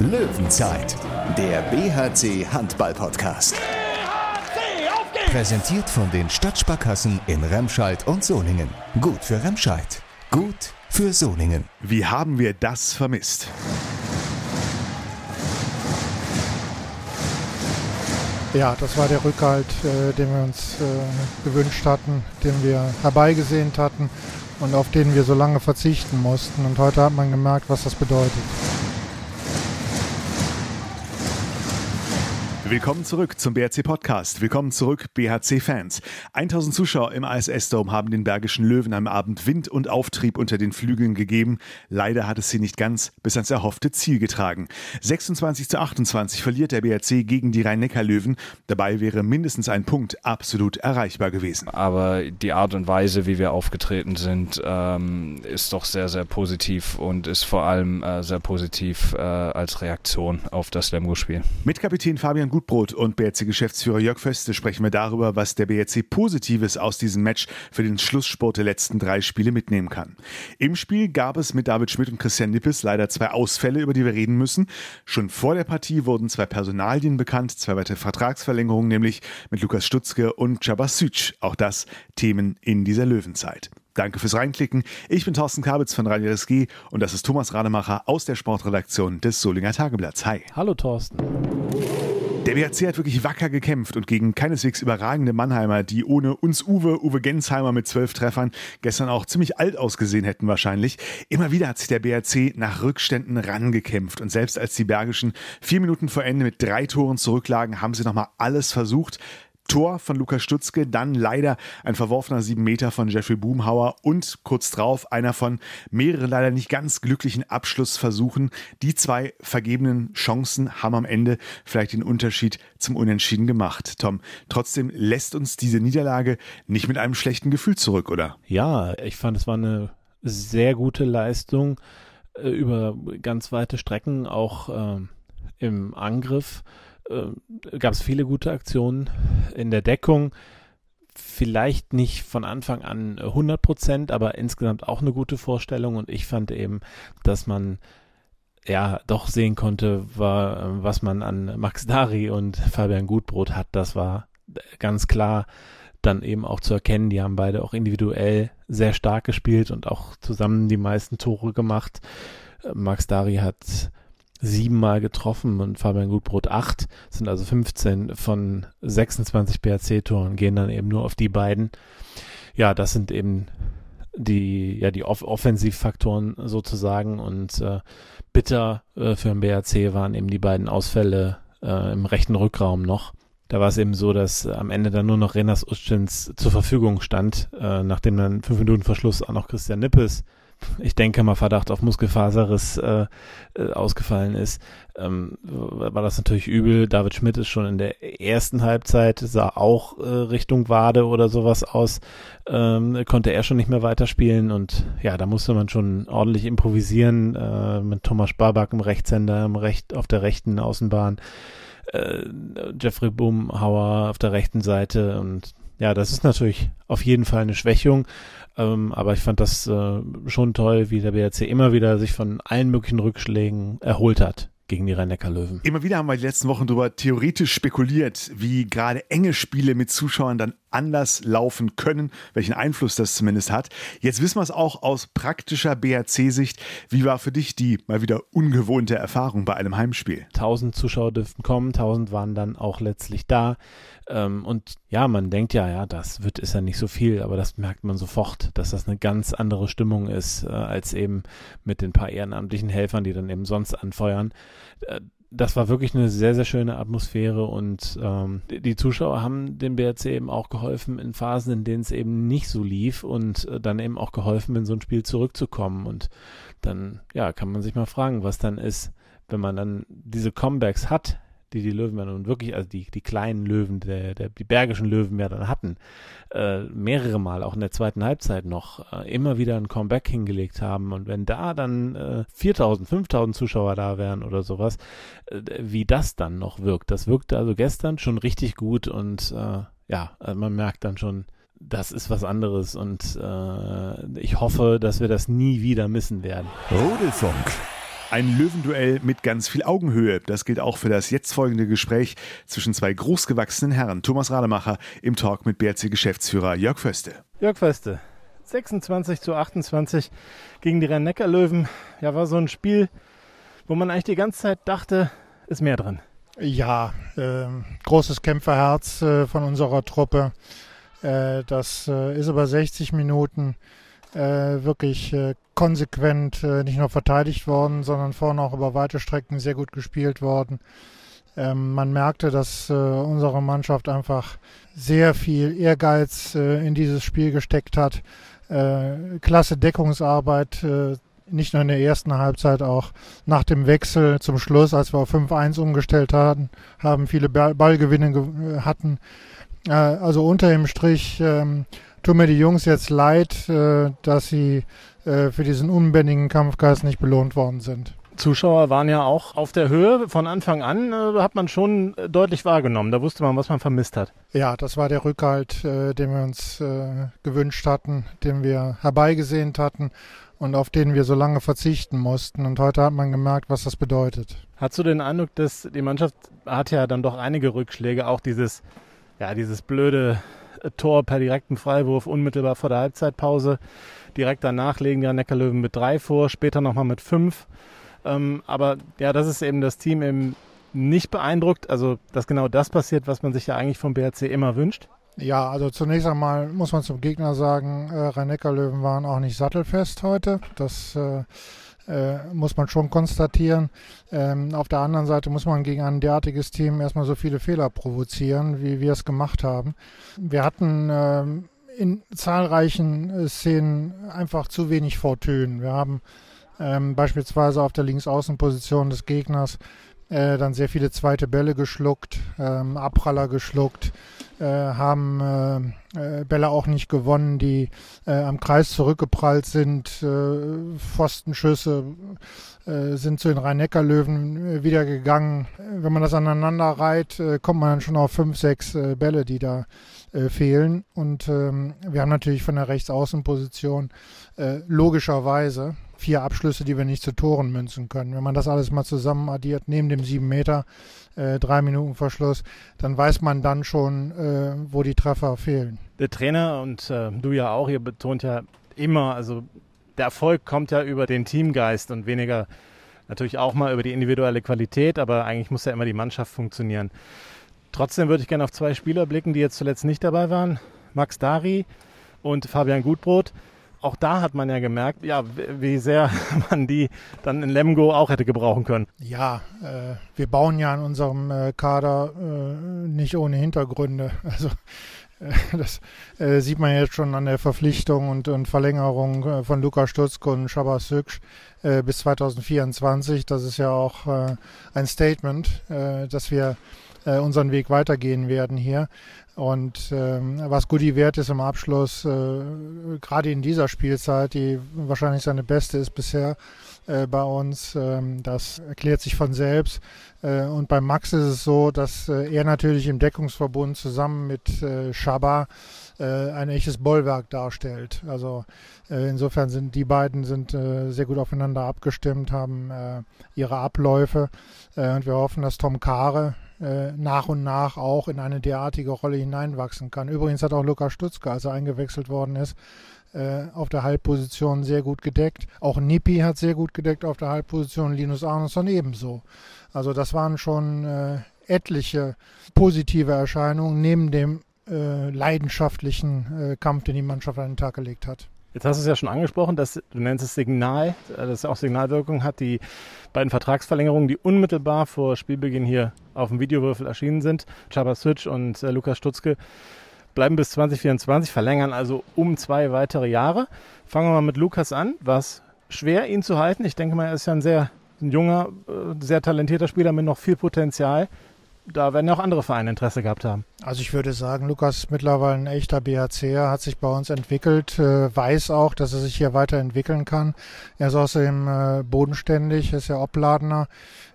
Löwenzeit, der BHC Handball Podcast. BHC, auf geht's! Präsentiert von den Stadtsparkassen in Remscheid und Solingen. Gut für Remscheid, gut für Solingen. Wie haben wir das vermisst? Ja, das war der Rückhalt, äh, den wir uns äh, gewünscht hatten, den wir herbeigesehnt hatten und auf den wir so lange verzichten mussten. Und heute hat man gemerkt, was das bedeutet. Willkommen zurück zum BRC Podcast. Willkommen zurück, BHC-Fans. 1000 Zuschauer im ISS-Dome haben den Bergischen Löwen am Abend Wind und Auftrieb unter den Flügeln gegeben. Leider hat es sie nicht ganz bis ans erhoffte Ziel getragen. 26 zu 28 verliert der BRC gegen die Rhein-Neckar-Löwen. Dabei wäre mindestens ein Punkt absolut erreichbar gewesen. Aber die Art und Weise, wie wir aufgetreten sind, ähm, ist doch sehr, sehr positiv und ist vor allem äh, sehr positiv äh, als Reaktion auf das Lemgo-Spiel. Mit Kapitän Fabian Gut Gutbrot und BRC-Geschäftsführer Jörg Föste sprechen wir darüber, was der BRC Positives aus diesem Match für den Schlusssport der letzten drei Spiele mitnehmen kann. Im Spiel gab es mit David Schmidt und Christian Nippes leider zwei Ausfälle, über die wir reden müssen. Schon vor der Partie wurden zwei Personalien bekannt, zwei weitere Vertragsverlängerungen, nämlich mit Lukas Stutzke und Cabasic. Auch das Themen in dieser Löwenzeit. Danke fürs Reinklicken. Ich bin Thorsten Kabitz von Radio RSG und das ist Thomas Rademacher aus der Sportredaktion des Solinger Tageblatts. Hi. Hallo Thorsten. Der BRC hat wirklich wacker gekämpft und gegen keineswegs überragende Mannheimer, die ohne uns Uwe, Uwe Gensheimer mit zwölf Treffern gestern auch ziemlich alt ausgesehen hätten wahrscheinlich. Immer wieder hat sich der BRC nach Rückständen rangekämpft und selbst als die Bergischen vier Minuten vor Ende mit drei Toren zurücklagen, haben sie nochmal alles versucht. Tor von Lukas Stutzke, dann leider ein verworfener sieben Meter von Jeffrey Boomhauer und kurz drauf einer von mehreren leider nicht ganz glücklichen Abschlussversuchen. Die zwei vergebenen Chancen haben am Ende vielleicht den Unterschied zum Unentschieden gemacht. Tom, trotzdem lässt uns diese Niederlage nicht mit einem schlechten Gefühl zurück, oder? Ja, ich fand, es war eine sehr gute Leistung äh, über ganz weite Strecken, auch äh, im Angriff äh, gab es viele gute Aktionen in der Deckung. Vielleicht nicht von Anfang an 100 Prozent, aber insgesamt auch eine gute Vorstellung. Und ich fand eben, dass man ja doch sehen konnte, war, was man an Max Dari und Fabian Gutbrot hat. Das war ganz klar dann eben auch zu erkennen. Die haben beide auch individuell sehr stark gespielt und auch zusammen die meisten Tore gemacht. Max Dari hat siebenmal getroffen und Fabian Gutbrot acht, sind also 15 von 26 BRC-Toren, gehen dann eben nur auf die beiden. Ja, das sind eben die, ja, die Off Offensivfaktoren sozusagen und äh, bitter äh, für den BRC waren eben die beiden Ausfälle äh, im rechten Rückraum noch. Da war es eben so, dass am Ende dann nur noch Renas Uschins zur Verfügung stand, äh, nachdem dann fünf Minuten Verschluss auch noch Christian Nippes ich denke mal Verdacht auf Muskelfaserriss äh, äh, ausgefallen ist, ähm, war das natürlich übel. David Schmidt ist schon in der ersten Halbzeit, sah auch äh, Richtung Wade oder sowas aus, ähm, konnte er schon nicht mehr weiterspielen und ja, da musste man schon ordentlich improvisieren äh, mit Thomas Sparback im Rechtshänder im Recht, auf der rechten Außenbahn, äh, Jeffrey Boomhauer auf der rechten Seite und ja, das ist natürlich auf jeden Fall eine Schwächung. Ähm, aber ich fand das äh, schon toll, wie der BRC immer wieder sich von allen möglichen Rückschlägen erholt hat gegen die Rhein-Neckar-Löwen. Immer wieder haben wir die letzten Wochen darüber theoretisch spekuliert, wie gerade enge Spiele mit Zuschauern dann anders laufen können, welchen Einfluss das zumindest hat. Jetzt wissen wir es auch aus praktischer BRC-Sicht. Wie war für dich die mal wieder ungewohnte Erfahrung bei einem Heimspiel? 1000 Zuschauer dürften kommen, 1000 waren dann auch letztlich da. Ähm, und ja, man denkt ja, ja, das wird ist ja nicht so viel, aber das merkt man sofort, dass das eine ganz andere Stimmung ist, äh, als eben mit den paar ehrenamtlichen Helfern, die dann eben sonst anfeuern. Das war wirklich eine sehr, sehr schöne Atmosphäre und ähm, die Zuschauer haben dem BRC eben auch geholfen in Phasen, in denen es eben nicht so lief und äh, dann eben auch geholfen, in so ein Spiel zurückzukommen. Und dann, ja, kann man sich mal fragen, was dann ist, wenn man dann diese Comebacks hat, die die Löwen ja wirklich, also die, die kleinen Löwen, der, der, die bergischen Löwen ja dann hatten, äh, mehrere Mal, auch in der zweiten Halbzeit noch, äh, immer wieder ein Comeback hingelegt haben. Und wenn da dann äh, 4000, 5000 Zuschauer da wären oder sowas, äh, wie das dann noch wirkt, das wirkte also gestern schon richtig gut und äh, ja, also man merkt dann schon, das ist was anderes und äh, ich hoffe, dass wir das nie wieder missen werden. Rudelfunk. Ein Löwenduell mit ganz viel Augenhöhe. Das gilt auch für das jetzt folgende Gespräch zwischen zwei großgewachsenen Herren. Thomas Rademacher im Talk mit BRC-Geschäftsführer Jörg Föste. Jörg Föste, 26 zu 28 gegen die Rhein-Neckar-Löwen. Ja, war so ein Spiel, wo man eigentlich die ganze Zeit dachte, ist mehr drin. Ja, äh, großes Kämpferherz äh, von unserer Truppe. Äh, das äh, ist über 60 Minuten äh, wirklich äh, konsequent nicht nur verteidigt worden, sondern vorne auch über weite Strecken sehr gut gespielt worden. Ähm, man merkte, dass unsere Mannschaft einfach sehr viel Ehrgeiz in dieses Spiel gesteckt hat. klasse Deckungsarbeit nicht nur in der ersten Halbzeit, auch nach dem Wechsel zum Schluss, als wir auf 5-1 umgestellt hatten, haben viele Ballgewinne hatten. Äh, also unter dem Strich ähm, tun mir die Jungs jetzt leid, äh, dass sie äh, für diesen unbändigen Kampfgeist nicht belohnt worden sind. Zuschauer waren ja auch auf der Höhe. Von Anfang an äh, hat man schon äh, deutlich wahrgenommen. Da wusste man, was man vermisst hat. Ja, das war der Rückhalt, äh, den wir uns äh, gewünscht hatten, den wir herbeigesehnt hatten und auf den wir so lange verzichten mussten. Und heute hat man gemerkt, was das bedeutet. Hast du den Eindruck, dass die Mannschaft hat ja dann doch einige Rückschläge, auch dieses, ja, dieses blöde Tor per direkten Freiwurf unmittelbar vor der Halbzeitpause. Direkt danach legen die Neckarlöwen mit drei vor, später nochmal mit fünf. Ähm, aber ja, das ist eben das Team eben nicht beeindruckt. Also, dass genau das passiert, was man sich ja eigentlich vom BRC immer wünscht. Ja, also zunächst einmal muss man zum Gegner sagen, äh, Rhein-Neckar-Löwen waren auch nicht sattelfest heute. Das äh, muss man schon konstatieren. Ähm, auf der anderen Seite muss man gegen ein derartiges Team erstmal so viele Fehler provozieren, wie wir es gemacht haben. Wir hatten ähm, in zahlreichen äh, Szenen einfach zu wenig Fortune. Wir haben ähm, beispielsweise auf der Linksaußenposition des Gegners äh, dann sehr viele zweite Bälle geschluckt, Abpraller geschluckt, äh, haben äh, äh, Bälle auch nicht gewonnen, die äh, am Kreis zurückgeprallt sind, äh, Pfostenschüsse äh, sind zu den Rhein-Neckar-Löwen äh, wieder gegangen. Wenn man das aneinander reiht, äh, kommt man dann schon auf fünf, sechs äh, Bälle, die da äh, fehlen. Und ähm, wir haben natürlich von der Rechtsaußenposition äh, logischerweise vier Abschlüsse, die wir nicht zu Toren münzen können. Wenn man das alles mal zusammen addiert, neben dem sieben Meter, äh, drei Minuten Verschluss, dann weiß man dann schon, äh, wo die Treffer fehlen. Der Trainer und äh, du ja auch, ihr betont ja immer, also der Erfolg kommt ja über den Teamgeist und weniger natürlich auch mal über die individuelle Qualität, aber eigentlich muss ja immer die Mannschaft funktionieren. Trotzdem würde ich gerne auf zwei Spieler blicken, die jetzt zuletzt nicht dabei waren. Max Dari und Fabian Gutbrot auch da hat man ja gemerkt, ja, wie sehr man die dann in Lemgo auch hätte gebrauchen können. Ja, äh, wir bauen ja in unserem äh, Kader äh, nicht ohne Hintergründe. Also äh, das äh, sieht man jetzt schon an der Verpflichtung und, und Verlängerung äh, von Lukas Stutzko und Shabas Süksch bis 2024. Das ist ja auch ein Statement, dass wir unseren Weg weitergehen werden hier. Und ähm, was Goody wert ist im Abschluss, äh, gerade in dieser Spielzeit, die wahrscheinlich seine beste ist bisher äh, bei uns, ähm, das erklärt sich von selbst. Äh, und bei Max ist es so, dass äh, er natürlich im Deckungsverbund zusammen mit äh, Shaba äh, ein echtes Bollwerk darstellt. Also äh, insofern sind die beiden sind äh, sehr gut aufeinander abgestimmt, haben äh, ihre Abläufe äh, und wir hoffen, dass Tom Kare äh, nach und nach auch in eine derartige Rolle hineinwachsen kann. Übrigens hat auch Lukas Stutzke, als er eingewechselt worden ist, äh, auf der Halbposition sehr gut gedeckt. Auch Nippi hat sehr gut gedeckt auf der Halbposition, Linus Arneson ebenso. Also das waren schon äh, etliche positive Erscheinungen neben dem äh, leidenschaftlichen Kampf, den die Mannschaft an den Tag gelegt hat. Jetzt hast du es ja schon angesprochen, dass du nennst es Signal, dass es auch Signalwirkung hat. Die beiden Vertragsverlängerungen, die unmittelbar vor Spielbeginn hier auf dem Videowürfel erschienen sind, Chaba Switch und äh, Lukas Stutzke, bleiben bis 2024, verlängern also um zwei weitere Jahre. Fangen wir mal mit Lukas an. War es schwer, ihn zu halten? Ich denke mal, er ist ja ein sehr ein junger, äh, sehr talentierter Spieler mit noch viel Potenzial da werden auch andere Vereine Interesse gehabt haben. Also ich würde sagen, Lukas ist mittlerweile ein echter BHCer, hat sich bei uns entwickelt, äh, weiß auch, dass er sich hier weiterentwickeln kann. Er ist außerdem äh, bodenständig, ist ja Obladner,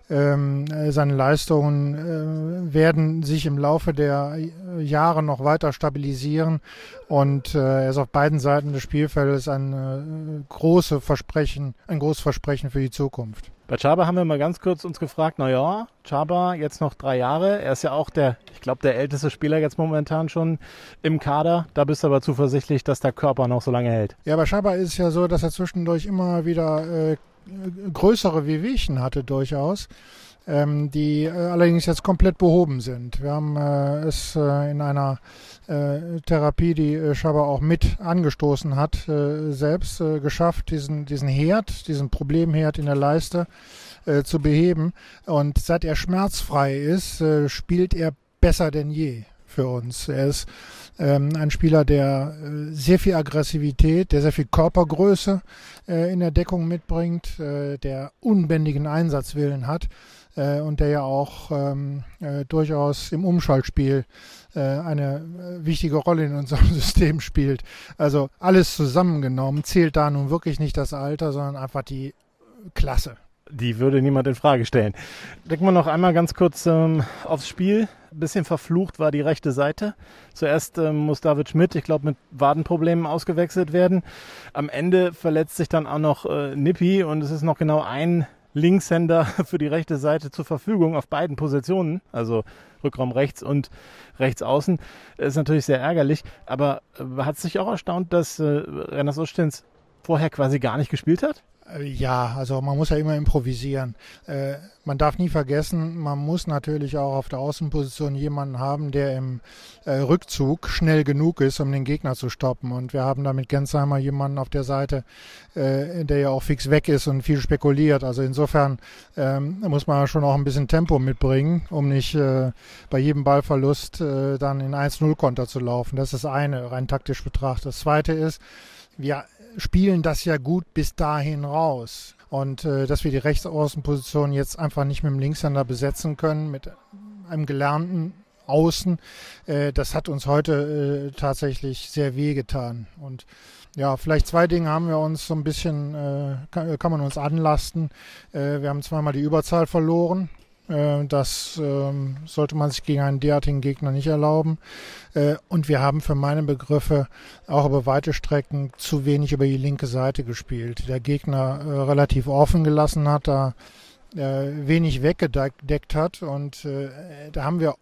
Ähm, äh, seine Leistungen äh, werden sich im Laufe der Jahre noch weiter stabilisieren und äh, er ist auf beiden Seiten des Spielfeldes ein äh, großes Versprechen, ein großes Versprechen für die Zukunft. Bei Chaba haben wir mal ganz kurz uns gefragt, na ja, Chaba jetzt noch drei Jahre. Er ist ja auch der, ich glaube, der älteste Spieler jetzt momentan schon im Kader. Da bist du aber zuversichtlich, dass der Körper noch so lange hält. Ja, bei Chaba ist es ja so, dass er zwischendurch immer wieder äh, größere Wehwehchen hatte durchaus. Ähm, die äh, allerdings jetzt komplett behoben sind. Wir haben äh, es äh, in einer äh, Therapie, die äh, Schaber auch mit angestoßen hat, äh, selbst äh, geschafft, diesen, diesen Herd, diesen Problemherd in der Leiste äh, zu beheben. Und seit er schmerzfrei ist, äh, spielt er besser denn je für uns. Er ist ähm, ein Spieler, der äh, sehr viel Aggressivität, der sehr viel Körpergröße äh, in der Deckung mitbringt, äh, der unbändigen Einsatzwillen hat äh, und der ja auch ähm, äh, durchaus im Umschaltspiel äh, eine wichtige Rolle in unserem System spielt. Also alles zusammengenommen zählt da nun wirklich nicht das Alter, sondern einfach die Klasse. Die würde niemand in Frage stellen. Denken wir noch einmal ganz kurz ähm, aufs Spiel. Ein bisschen verflucht war die rechte Seite. Zuerst ähm, muss David Schmidt, ich glaube, mit Wadenproblemen ausgewechselt werden. Am Ende verletzt sich dann auch noch äh, Nippi und es ist noch genau ein Linkshänder für die rechte Seite zur Verfügung auf beiden Positionen, also Rückraum rechts und rechts außen. Ist natürlich sehr ärgerlich, aber äh, hat sich auch erstaunt, dass äh, Renas Ostens vorher quasi gar nicht gespielt hat? Äh, ja, also man muss ja immer improvisieren. Äh, man darf nie vergessen, man muss natürlich auch auf der Außenposition jemanden haben, der im äh, Rückzug schnell genug ist, um den Gegner zu stoppen. Und wir haben da mit Gensheimer jemanden auf der Seite, äh, der ja auch fix weg ist und viel spekuliert. Also insofern ähm, muss man schon auch ein bisschen Tempo mitbringen, um nicht äh, bei jedem Ballverlust äh, dann in 1-0-Konter zu laufen. Das ist das eine, rein taktisch betrachtet. Das zweite ist, wir spielen das ja gut bis dahin raus. Und äh, dass wir die Rechtsaußenposition jetzt einfach nicht mit dem Linkshänder besetzen können, mit einem gelernten Außen, äh, das hat uns heute äh, tatsächlich sehr wehgetan. Und ja, vielleicht zwei Dinge haben wir uns so ein bisschen, äh, kann, kann man uns anlasten. Äh, wir haben zweimal die Überzahl verloren. Äh, das ähm, sollte man sich gegen einen derartigen Gegner nicht erlauben. Äh, und wir haben für meine Begriffe auch über weite Strecken zu wenig über die linke Seite gespielt. Der Gegner äh, relativ offen gelassen hat, da wenig weggedeckt hat. Und da haben wir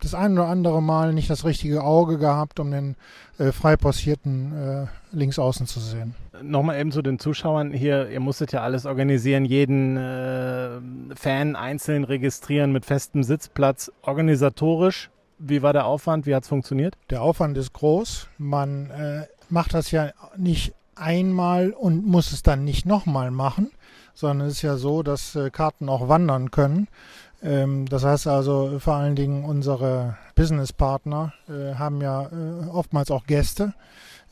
das ein oder andere Mal nicht das richtige Auge gehabt, um den äh, frei passierten äh, Linksaußen zu sehen. Nochmal eben zu den Zuschauern hier, ihr musstet ja alles organisieren, jeden äh, Fan einzeln registrieren mit festem Sitzplatz. Organisatorisch, wie war der Aufwand, wie hat es funktioniert? Der Aufwand ist groß. Man äh, macht das ja nicht einmal und muss es dann nicht nochmal machen, sondern es ist ja so, dass äh, Karten auch wandern können. Ähm, das heißt also, vor allen Dingen unsere Businesspartner äh, haben ja äh, oftmals auch Gäste,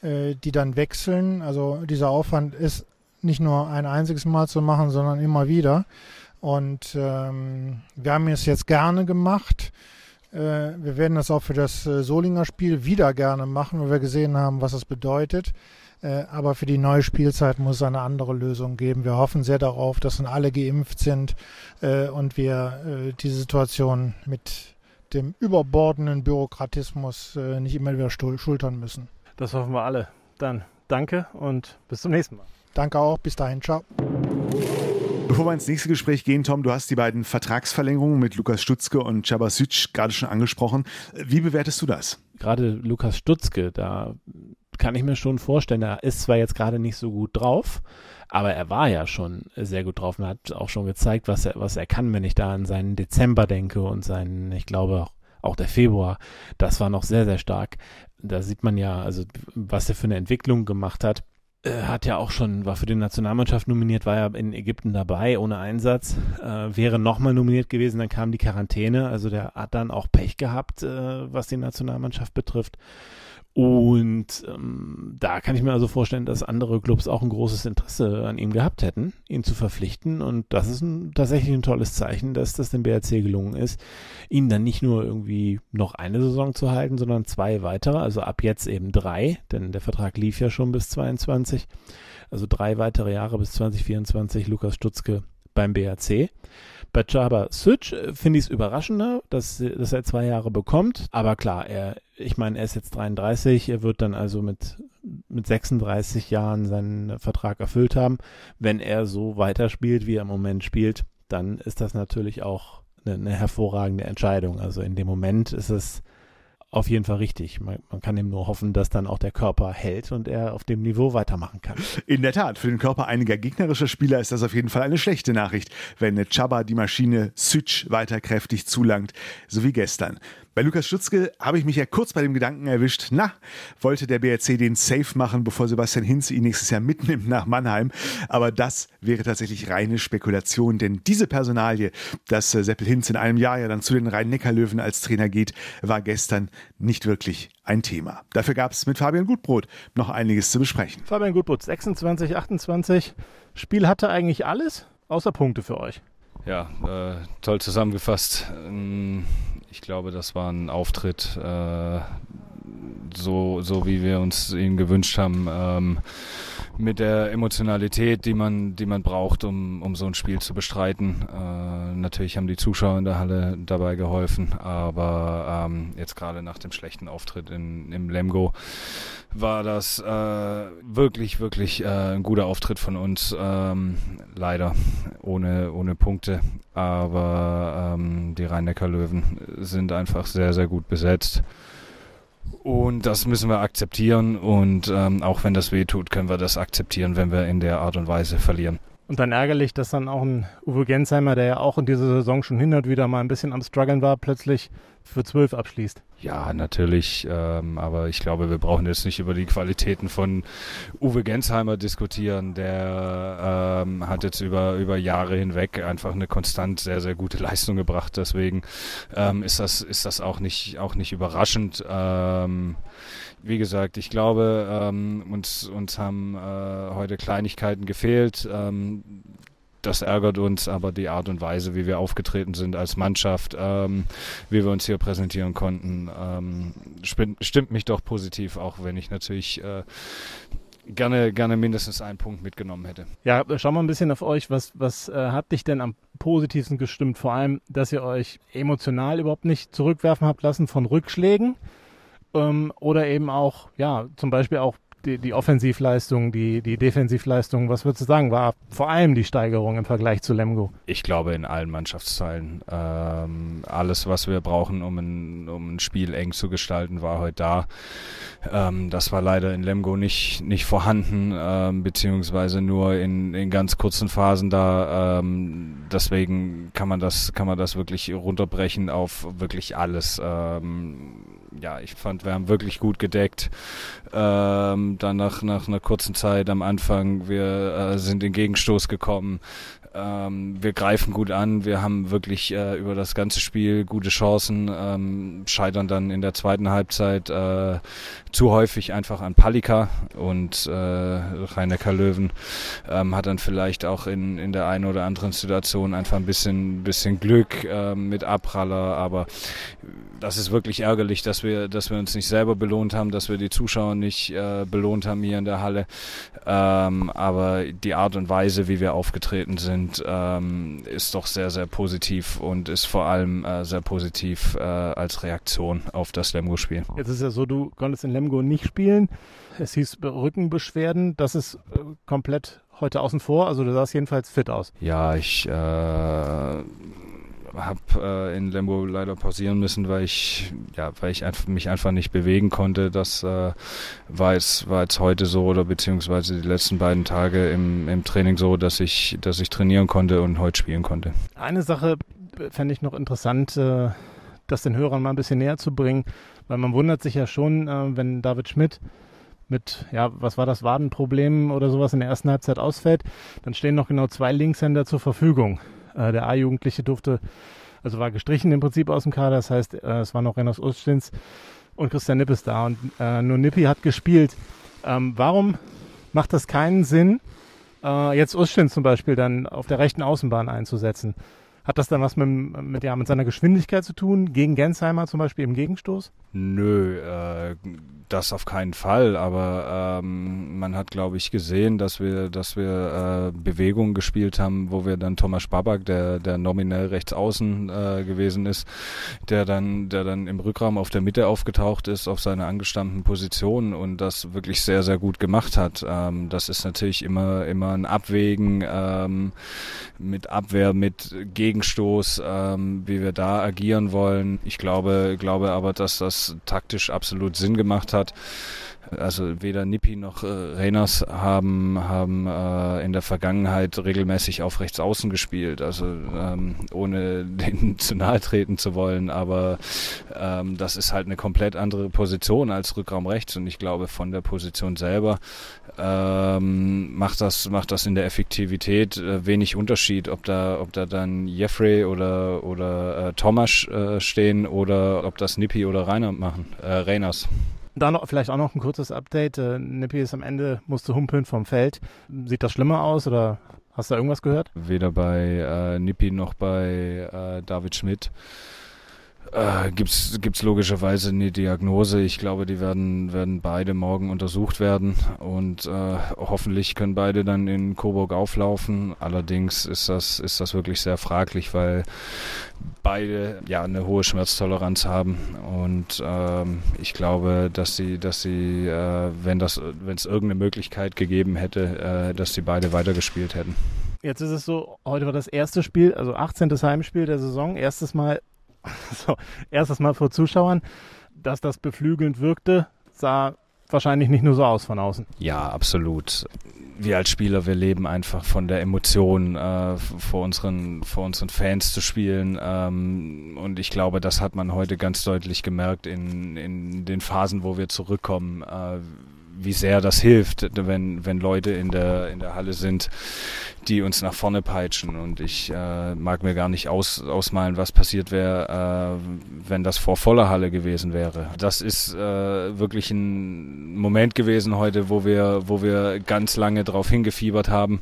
äh, die dann wechseln. Also dieser Aufwand ist nicht nur ein einziges Mal zu machen, sondern immer wieder. Und ähm, wir haben es jetzt gerne gemacht. Äh, wir werden das auch für das äh, Solinger Spiel wieder gerne machen, weil wir gesehen haben, was es bedeutet. Äh, aber für die neue Spielzeit muss es eine andere Lösung geben. Wir hoffen sehr darauf, dass dann alle geimpft sind äh, und wir äh, diese Situation mit dem überbordenden Bürokratismus nicht immer wieder schultern müssen. Das hoffen wir alle. Dann danke und bis zum nächsten Mal. Danke auch. Bis dahin. Ciao. Bevor wir ins nächste Gespräch gehen, Tom, du hast die beiden Vertragsverlängerungen mit Lukas Stutzke und Cabasic gerade schon angesprochen. Wie bewertest du das? Gerade Lukas Stutzke, da kann ich mir schon vorstellen, er ist zwar jetzt gerade nicht so gut drauf, aber er war ja schon sehr gut drauf und hat auch schon gezeigt, was er, was er kann, wenn ich da an seinen Dezember denke und seinen, ich glaube auch, auch der Februar, das war noch sehr, sehr stark. Da sieht man ja, also was er für eine Entwicklung gemacht hat. Er hat ja auch schon, war für die Nationalmannschaft nominiert, war ja in Ägypten dabei, ohne Einsatz, äh, wäre nochmal nominiert gewesen, dann kam die Quarantäne, also der hat dann auch Pech gehabt, äh, was die Nationalmannschaft betrifft. Und ähm, da kann ich mir also vorstellen, dass andere Clubs auch ein großes Interesse an ihm gehabt hätten, ihn zu verpflichten. Und das ist ein, tatsächlich ein tolles Zeichen, dass das dem BRC gelungen ist, ihn dann nicht nur irgendwie noch eine Saison zu halten, sondern zwei weitere, also ab jetzt eben drei, denn der Vertrag lief ja schon bis 22. Also drei weitere Jahre bis 2024 Lukas Stutzke beim BRC. Bei Chaba Switch äh, finde ich es überraschender, dass, dass er zwei Jahre bekommt. Aber klar, er, ich meine, er ist jetzt 33, er wird dann also mit, mit 36 Jahren seinen Vertrag erfüllt haben. Wenn er so weiterspielt, wie er im Moment spielt, dann ist das natürlich auch eine, eine hervorragende Entscheidung. Also in dem Moment ist es auf jeden Fall richtig. Man, man, kann ihm nur hoffen, dass dann auch der Körper hält und er auf dem Niveau weitermachen kann. In der Tat, für den Körper einiger gegnerischer Spieler ist das auf jeden Fall eine schlechte Nachricht, wenn Chaba die Maschine Sütsch weiter kräftig zulangt, so wie gestern. Bei Lukas Stutzke habe ich mich ja kurz bei dem Gedanken erwischt, na, wollte der BRC den Safe machen, bevor Sebastian Hinz ihn nächstes Jahr mitnimmt nach Mannheim. Aber das wäre tatsächlich reine Spekulation, denn diese Personalie, dass äh, Seppel Hinz in einem Jahr ja dann zu den Rhein-Neckar-Löwen als Trainer geht, war gestern nicht wirklich ein Thema. Dafür gab es mit Fabian Gutbrot noch einiges zu besprechen. Fabian Gutbrot, 26, 28. Spiel hatte eigentlich alles, außer Punkte für euch. Ja, äh, toll zusammengefasst. Ähm, ich glaube, das war ein Auftritt, äh, so, so wie wir uns ihn gewünscht haben. Ähm, mit der Emotionalität, die man, die man braucht, um, um so ein Spiel zu bestreiten. Äh, natürlich haben die Zuschauer in der Halle dabei geholfen, aber ähm, jetzt gerade nach dem schlechten Auftritt in, im Lemgo war das äh, wirklich, wirklich äh, ein guter Auftritt von uns. Ähm, leider ohne, ohne Punkte, aber ähm, die Rhein-Neckar-Löwen sind einfach sehr, sehr gut besetzt. Und das müssen wir akzeptieren. Und ähm, auch wenn das weh tut, können wir das akzeptieren, wenn wir in der Art und Weise verlieren. Und dann ärgerlich, dass dann auch ein Uwe Gensheimer, der ja auch in dieser Saison schon hindert, wieder mal ein bisschen am Struggeln war, plötzlich für zwölf abschließt. Ja, natürlich. Ähm, aber ich glaube, wir brauchen jetzt nicht über die Qualitäten von Uwe Gensheimer diskutieren. Der ähm, hat jetzt über, über Jahre hinweg einfach eine konstant sehr, sehr gute Leistung gebracht. Deswegen ähm, ist, das, ist das auch nicht, auch nicht überraschend. Ähm, wie gesagt, ich glaube, ähm, uns, uns haben äh, heute Kleinigkeiten gefehlt. Das ärgert uns, aber die Art und Weise, wie wir aufgetreten sind als Mannschaft, ähm, wie wir uns hier präsentieren konnten, ähm, stimmt mich doch positiv, auch wenn ich natürlich äh, gerne, gerne mindestens einen Punkt mitgenommen hätte. Ja, schau mal ein bisschen auf euch. Was, was äh, hat dich denn am positivsten gestimmt? Vor allem, dass ihr euch emotional überhaupt nicht zurückwerfen habt lassen von Rückschlägen ähm, oder eben auch, ja, zum Beispiel auch die, die Offensivleistung, die, die Defensivleistung, was würdest du sagen, war vor allem die Steigerung im Vergleich zu Lemgo? Ich glaube in allen Mannschaftsteilen. Ähm, alles, was wir brauchen, um ein, um ein Spiel eng zu gestalten, war heute da. Ähm, das war leider in Lemgo nicht, nicht vorhanden, ähm, beziehungsweise nur in, in ganz kurzen Phasen da. Ähm, deswegen kann man das, kann man das wirklich runterbrechen auf wirklich alles. Ja, ich fand, wir haben wirklich gut gedeckt. Ähm, dann nach, nach einer kurzen Zeit am Anfang, wir äh, sind in Gegenstoß gekommen. Ähm, wir greifen gut an, wir haben wirklich äh, über das ganze Spiel gute Chancen, ähm, scheitern dann in der zweiten Halbzeit äh, zu häufig einfach an Palika und äh, Rhein-Neckar Löwen ähm, hat dann vielleicht auch in, in der einen oder anderen Situation einfach ein bisschen, bisschen Glück äh, mit Abpraller, aber das ist wirklich ärgerlich, dass wir, dass wir uns nicht selber belohnt haben, dass wir die Zuschauer nicht äh, belohnt haben hier in der Halle. Ähm, aber die Art und Weise, wie wir aufgetreten sind, ähm, ist doch sehr, sehr positiv und ist vor allem äh, sehr positiv äh, als Reaktion auf das Lemgo-Spiel. Jetzt ist ja so, du konntest in Lemgo nicht spielen. Es hieß Rückenbeschwerden. Das ist äh, komplett heute außen vor. Also du sahst jedenfalls fit aus. Ja, ich äh, habe äh, in Lemgo leider pausieren müssen, weil ich ja, weil ich einfach, mich einfach nicht bewegen konnte. Das äh, war jetzt war jetzt heute so oder beziehungsweise die letzten beiden Tage im, im Training so, dass ich dass ich trainieren konnte und heute spielen konnte. Eine Sache fände ich noch interessant, äh, das den Hörern mal ein bisschen näher zu bringen, weil man wundert sich ja schon, äh, wenn David Schmidt mit, ja, was war das, Wadenproblem oder sowas in der ersten Halbzeit ausfällt, dann stehen noch genau zwei Linkshänder zur Verfügung. Äh, der A-Jugendliche durfte, also war gestrichen im Prinzip aus dem Kader. Das heißt, äh, es war noch Renos Ustins und Christian Nippes da. Und äh, nur Nippi hat gespielt. Ähm, warum macht das keinen Sinn, äh, jetzt Ustins zum Beispiel dann auf der rechten Außenbahn einzusetzen? Hat das dann was mit, mit, ja, mit seiner Geschwindigkeit zu tun? Gegen Gensheimer zum Beispiel im Gegenstoß? Nö, äh, das auf keinen Fall, aber ähm, man hat, glaube ich, gesehen, dass wir, dass wir äh, Bewegungen gespielt haben, wo wir dann Thomas Babak, der, der nominell rechts außen äh, gewesen ist, der dann, der dann im Rückraum auf der Mitte aufgetaucht ist, auf seiner angestammten Position und das wirklich sehr, sehr gut gemacht hat. Ähm, das ist natürlich immer, immer ein Abwägen ähm, mit Abwehr, mit Gegenstoß, ähm, wie wir da agieren wollen. Ich glaube, glaube aber, dass das taktisch absolut Sinn gemacht hat. Also weder Nippi noch äh, Reyners haben, haben äh, in der Vergangenheit regelmäßig auf rechts außen gespielt. Also ähm, ohne denen zu nahe treten zu wollen. Aber ähm, das ist halt eine komplett andere Position als Rückraum rechts. Und ich glaube, von der Position selber ähm, macht, das, macht das in der Effektivität äh, wenig Unterschied, ob da, ob da dann Jeffrey oder, oder äh, Thomas äh, stehen oder ob das Nippi oder Rainer machen, äh, Reyners. Da noch, vielleicht auch noch ein kurzes Update. Äh, Nippi ist am Ende, musste humpeln vom Feld. Sieht das schlimmer aus oder hast du da irgendwas gehört? Weder bei äh, Nippi noch bei äh, David Schmidt äh, gibt's gibt's logischerweise eine Diagnose. Ich glaube, die werden werden beide morgen untersucht werden und äh, hoffentlich können beide dann in Coburg auflaufen. Allerdings ist das ist das wirklich sehr fraglich, weil beide ja eine hohe Schmerztoleranz haben und ähm, ich glaube, dass sie dass sie äh, wenn das wenn es irgendeine Möglichkeit gegeben hätte, äh, dass sie beide weitergespielt hätten. Jetzt ist es so, heute war das erste Spiel, also 18. Heimspiel der Saison, erstes Mal so, erstes Mal vor Zuschauern, dass das beflügelnd wirkte, sah wahrscheinlich nicht nur so aus von außen. Ja, absolut. Wir als Spieler, wir leben einfach von der Emotion, äh, vor, unseren, vor unseren Fans zu spielen. Ähm, und ich glaube, das hat man heute ganz deutlich gemerkt in, in den Phasen, wo wir zurückkommen. Äh, wie sehr das hilft, wenn, wenn Leute in der, in der Halle sind, die uns nach vorne peitschen. Und ich äh, mag mir gar nicht aus, ausmalen, was passiert wäre, äh, wenn das vor voller Halle gewesen wäre. Das ist äh, wirklich ein Moment gewesen heute, wo wir, wo wir ganz lange drauf hingefiebert haben.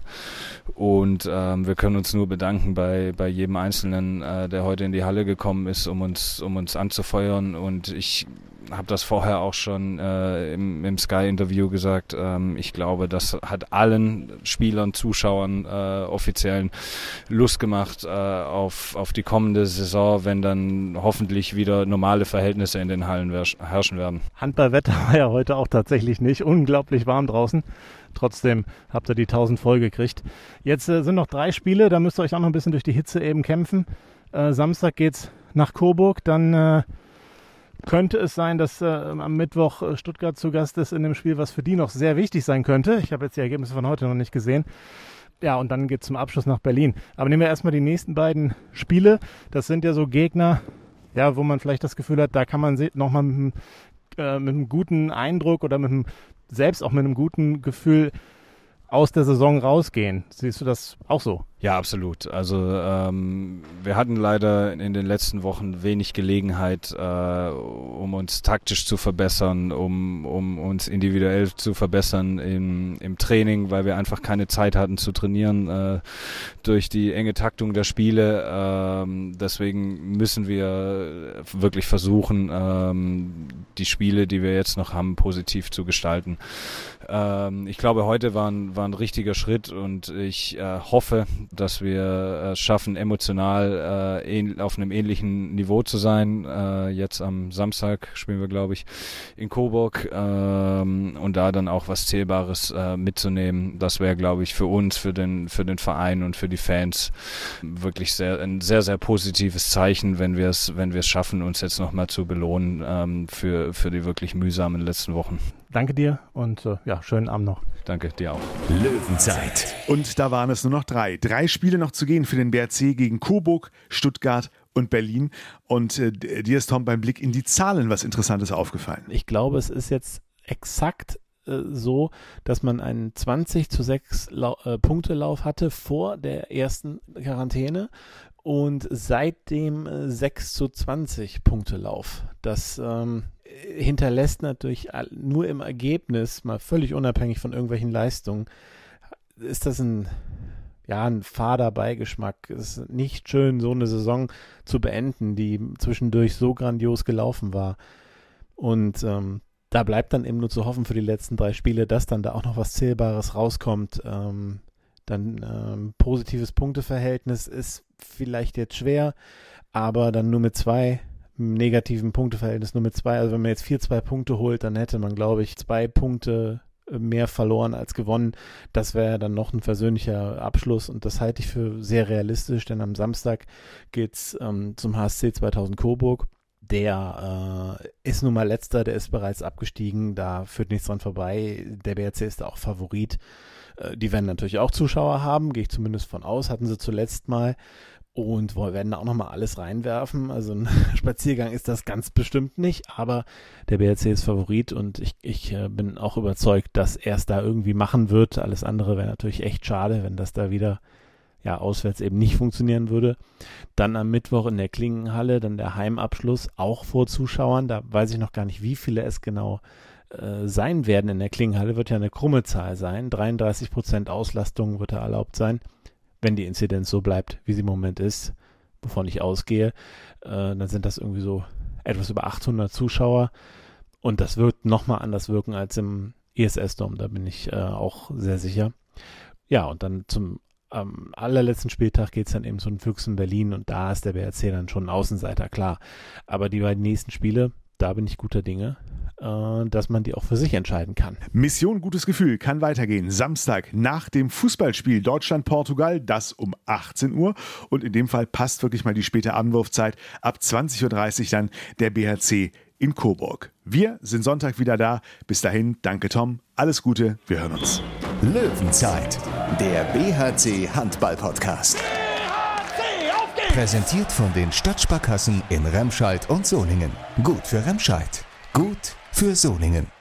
Und ähm, wir können uns nur bedanken bei, bei jedem Einzelnen, äh, der heute in die Halle gekommen ist, um uns, um uns anzufeuern. Und ich habe das vorher auch schon äh, im, im Sky-Interview gesagt. Ähm, ich glaube, das hat allen Spielern, Zuschauern, äh, Offiziellen Lust gemacht äh, auf, auf die kommende Saison, wenn dann hoffentlich wieder normale Verhältnisse in den Hallen herrschen werden. Handballwetter war ja heute auch tatsächlich nicht. Unglaublich warm draußen. Trotzdem habt ihr die 1000 voll gekriegt. Jetzt äh, sind noch drei Spiele, da müsst ihr euch auch noch ein bisschen durch die Hitze eben kämpfen. Äh, Samstag geht's nach Coburg, dann äh, könnte es sein, dass äh, am Mittwoch äh, Stuttgart zu Gast ist in dem Spiel, was für die noch sehr wichtig sein könnte. Ich habe jetzt die Ergebnisse von heute noch nicht gesehen. Ja, und dann geht es zum Abschluss nach Berlin. Aber nehmen wir erstmal die nächsten beiden Spiele. Das sind ja so Gegner, ja, wo man vielleicht das Gefühl hat, da kann man nochmal mit, äh, mit einem guten Eindruck oder mit einem, selbst auch mit einem guten Gefühl aus der Saison rausgehen. Siehst du das auch so? Ja, absolut. Also ähm, wir hatten leider in den letzten Wochen wenig Gelegenheit, äh, um uns taktisch zu verbessern, um, um uns individuell zu verbessern im, im Training, weil wir einfach keine Zeit hatten zu trainieren äh, durch die enge Taktung der Spiele. Ähm, deswegen müssen wir wirklich versuchen, ähm, die Spiele, die wir jetzt noch haben, positiv zu gestalten. Ähm, ich glaube, heute war ein, war ein richtiger Schritt und ich äh, hoffe, dass wir es schaffen, emotional äh, auf einem ähnlichen Niveau zu sein. Äh, jetzt am Samstag spielen wir, glaube ich, in Coburg ähm, und da dann auch was Zählbares äh, mitzunehmen. Das wäre, glaube ich, für uns, für den, für den Verein und für die Fans wirklich sehr, ein sehr, sehr positives Zeichen, wenn wir es, wenn schaffen, uns jetzt nochmal zu belohnen ähm, für, für die wirklich mühsamen letzten Wochen. Danke dir und äh, ja, schönen Abend noch. Danke dir auch. Löwenzeit. Und da waren es nur noch drei. Drei Spiele noch zu gehen für den BRC gegen Coburg, Stuttgart und Berlin. Und äh, dir ist, Tom, beim Blick in die Zahlen was Interessantes aufgefallen. Ich glaube, es ist jetzt exakt äh, so, dass man einen 20 zu 6 Lau äh, Punktelauf hatte vor der ersten Quarantäne und seitdem 6 äh, zu 20 Punktelauf. Das ähm, hinterlässt natürlich nur im Ergebnis, mal völlig unabhängig von irgendwelchen Leistungen, ist das ein, ja, ein fader Beigeschmack. Es ist nicht schön, so eine Saison zu beenden, die zwischendurch so grandios gelaufen war. Und ähm, da bleibt dann eben nur zu hoffen für die letzten drei Spiele, dass dann da auch noch was Zählbares rauskommt. Ähm, dann ähm, positives Punkteverhältnis ist vielleicht jetzt schwer, aber dann nur mit zwei negativen Punkteverhältnis nur mit zwei. Also wenn man jetzt vier, zwei Punkte holt, dann hätte man, glaube ich, zwei Punkte mehr verloren als gewonnen. Das wäre dann noch ein versöhnlicher Abschluss und das halte ich für sehr realistisch, denn am Samstag geht's ähm, zum HSC 2000 Coburg. Der äh, ist nun mal letzter, der ist bereits abgestiegen, da führt nichts dran vorbei. Der BRC ist auch Favorit. Äh, die werden natürlich auch Zuschauer haben, gehe ich zumindest von aus, hatten sie zuletzt mal und wir werden da auch nochmal alles reinwerfen. Also ein Spaziergang ist das ganz bestimmt nicht, aber der BRC ist Favorit und ich, ich äh, bin auch überzeugt, dass er es da irgendwie machen wird. Alles andere wäre natürlich echt schade, wenn das da wieder ja auswärts eben nicht funktionieren würde. Dann am Mittwoch in der Klingenhalle, dann der Heimabschluss, auch vor Zuschauern. Da weiß ich noch gar nicht, wie viele es genau äh, sein werden in der Klingenhalle. Wird ja eine krumme Zahl sein. 33 Prozent Auslastung wird da erlaubt sein wenn die Inzidenz so bleibt, wie sie im Moment ist, wovon ich ausgehe, äh, dann sind das irgendwie so etwas über 800 Zuschauer. Und das wird nochmal anders wirken als im ISS-Dom, da bin ich äh, auch sehr sicher. Ja, und dann zum ähm, allerletzten Spieltag geht es dann eben zu den Füchsen Berlin und da ist der BRC dann schon ein Außenseiter, klar. Aber die beiden nächsten Spiele, da bin ich guter Dinge. Äh, dass man die auch für sich entscheiden kann. Mission Gutes Gefühl kann weitergehen. Samstag nach dem Fußballspiel Deutschland-Portugal, das um 18 Uhr. Und in dem Fall passt wirklich mal die späte Abendwurfzeit. Ab 20.30 Uhr dann der BHC in Coburg. Wir sind Sonntag wieder da. Bis dahin, danke Tom. Alles Gute, wir hören uns. Löwenzeit, der BHC Handball Podcast. BHC, auf geht's! Präsentiert von den Stadtsparkassen in Remscheid und Solingen. Gut für Remscheid. Gut für Solingen.